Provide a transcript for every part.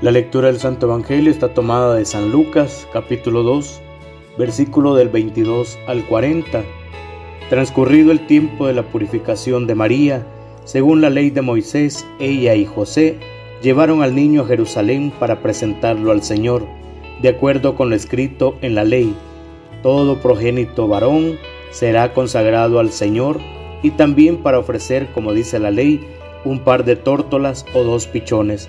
La lectura del Santo Evangelio está tomada de San Lucas, capítulo 2, versículo del 22 al 40. Transcurrido el tiempo de la purificación de María, según la ley de Moisés, ella y José llevaron al niño a Jerusalén para presentarlo al Señor, de acuerdo con lo escrito en la ley. Todo progénito varón será consagrado al Señor y también para ofrecer, como dice la ley, un par de tórtolas o dos pichones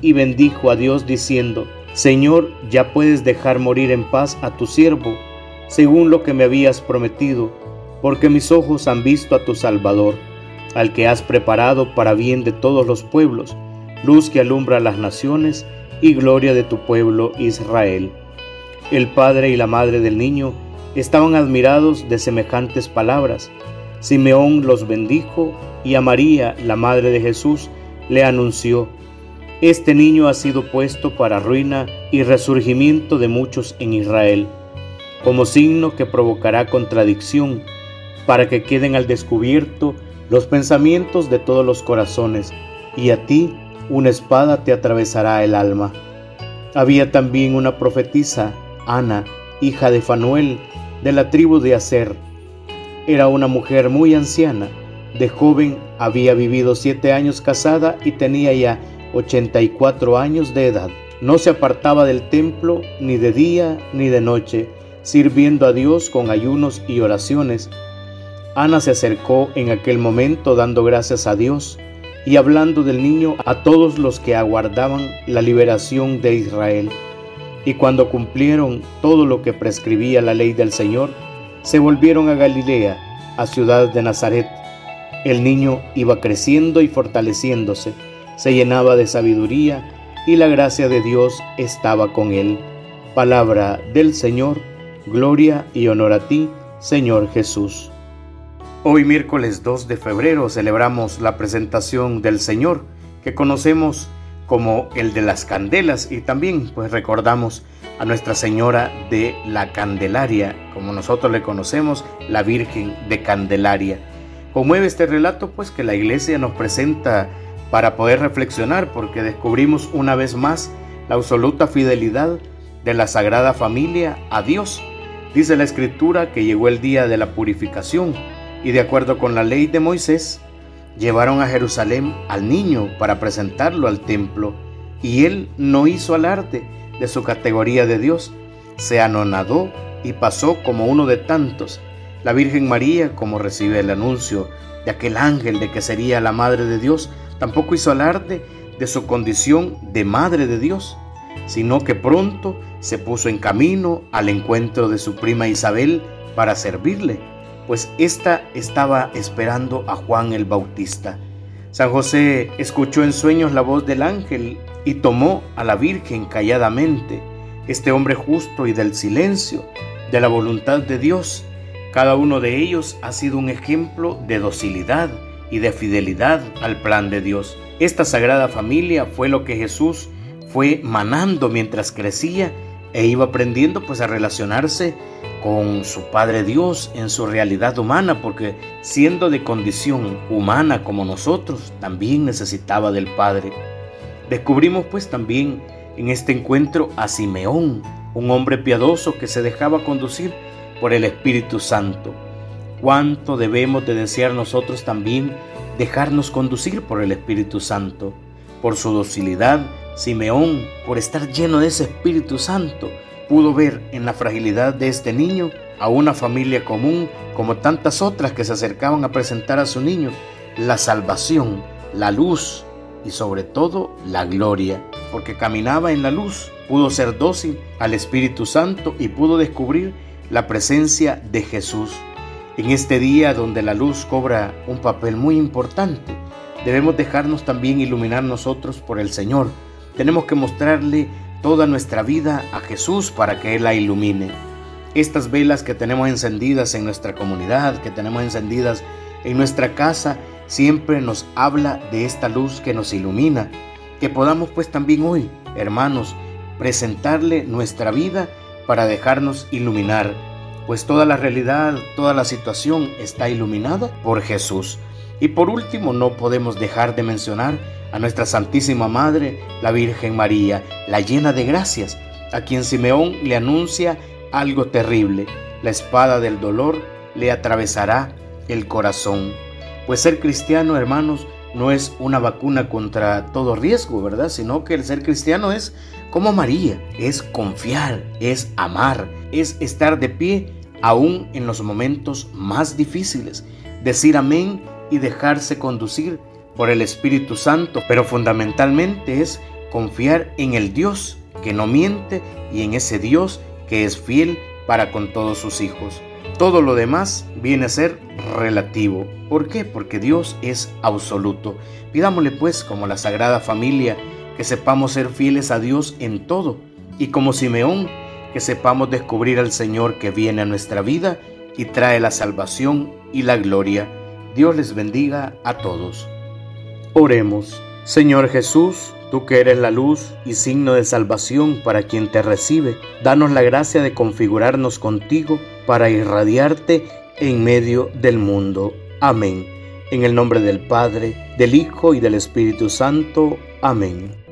y bendijo a Dios diciendo, Señor, ya puedes dejar morir en paz a tu siervo, según lo que me habías prometido, porque mis ojos han visto a tu Salvador, al que has preparado para bien de todos los pueblos, luz que alumbra las naciones y gloria de tu pueblo Israel. El padre y la madre del niño estaban admirados de semejantes palabras. Simeón los bendijo y a María, la madre de Jesús, le anunció, este niño ha sido puesto para ruina y resurgimiento de muchos en Israel, como signo que provocará contradicción, para que queden al descubierto los pensamientos de todos los corazones, y a ti una espada te atravesará el alma. Había también una profetisa, Ana, hija de Fanuel, de la tribu de Aser. Era una mujer muy anciana, de joven había vivido siete años casada y tenía ya 84 años de edad. No se apartaba del templo ni de día ni de noche, sirviendo a Dios con ayunos y oraciones. Ana se acercó en aquel momento dando gracias a Dios y hablando del niño a todos los que aguardaban la liberación de Israel. Y cuando cumplieron todo lo que prescribía la ley del Señor, se volvieron a Galilea, a ciudad de Nazaret. El niño iba creciendo y fortaleciéndose se llenaba de sabiduría y la gracia de Dios estaba con él. Palabra del Señor, gloria y honor a ti, Señor Jesús. Hoy miércoles 2 de febrero celebramos la presentación del Señor, que conocemos como el de las candelas y también pues recordamos a Nuestra Señora de la Candelaria, como nosotros le conocemos, la Virgen de Candelaria. Conmueve este relato pues que la iglesia nos presenta para poder reflexionar porque descubrimos una vez más la absoluta fidelidad de la Sagrada Familia a Dios. Dice la Escritura que llegó el día de la purificación y de acuerdo con la ley de Moisés, llevaron a Jerusalén al niño para presentarlo al templo y él no hizo alarde de su categoría de Dios, se anonadó y pasó como uno de tantos. La Virgen María, como recibe el anuncio de aquel ángel de que sería la Madre de Dios, Tampoco hizo alarde de su condición de Madre de Dios, sino que pronto se puso en camino al encuentro de su prima Isabel para servirle, pues ésta estaba esperando a Juan el Bautista. San José escuchó en sueños la voz del ángel y tomó a la Virgen calladamente, este hombre justo y del silencio, de la voluntad de Dios. Cada uno de ellos ha sido un ejemplo de docilidad, y de fidelidad al plan de Dios. Esta sagrada familia fue lo que Jesús fue manando mientras crecía e iba aprendiendo pues a relacionarse con su Padre Dios en su realidad humana, porque siendo de condición humana como nosotros, también necesitaba del Padre. Descubrimos pues también en este encuentro a Simeón, un hombre piadoso que se dejaba conducir por el Espíritu Santo cuánto debemos de desear nosotros también dejarnos conducir por el Espíritu Santo, por su docilidad. Simeón, por estar lleno de ese Espíritu Santo, pudo ver en la fragilidad de este niño a una familia común como tantas otras que se acercaban a presentar a su niño la salvación, la luz y sobre todo la gloria, porque caminaba en la luz, pudo ser dócil al Espíritu Santo y pudo descubrir la presencia de Jesús. En este día donde la luz cobra un papel muy importante, debemos dejarnos también iluminar nosotros por el Señor. Tenemos que mostrarle toda nuestra vida a Jesús para que Él la ilumine. Estas velas que tenemos encendidas en nuestra comunidad, que tenemos encendidas en nuestra casa, siempre nos habla de esta luz que nos ilumina. Que podamos pues también hoy, hermanos, presentarle nuestra vida para dejarnos iluminar, pues toda la realidad, toda la situación está iluminada por Jesús. Y por último, no podemos dejar de mencionar a nuestra Santísima Madre, la Virgen María, la llena de gracias, a quien Simeón le anuncia algo terrible. La espada del dolor le atravesará el corazón. Pues ser cristiano, hermanos, no es una vacuna contra todo riesgo, ¿verdad? Sino que el ser cristiano es como María, es confiar, es amar, es estar de pie aún en los momentos más difíciles, decir amén y dejarse conducir por el Espíritu Santo, pero fundamentalmente es confiar en el Dios que no miente y en ese Dios que es fiel para con todos sus hijos. Todo lo demás viene a ser relativo. ¿Por qué? Porque Dios es absoluto. Pidámosle pues, como la Sagrada Familia, que sepamos ser fieles a Dios en todo. Y como Simeón, que sepamos descubrir al Señor que viene a nuestra vida y trae la salvación y la gloria. Dios les bendiga a todos. Oremos. Señor Jesús, tú que eres la luz y signo de salvación para quien te recibe, danos la gracia de configurarnos contigo para irradiarte en medio del mundo. Amén. En el nombre del Padre, del Hijo y del Espíritu Santo. Amén.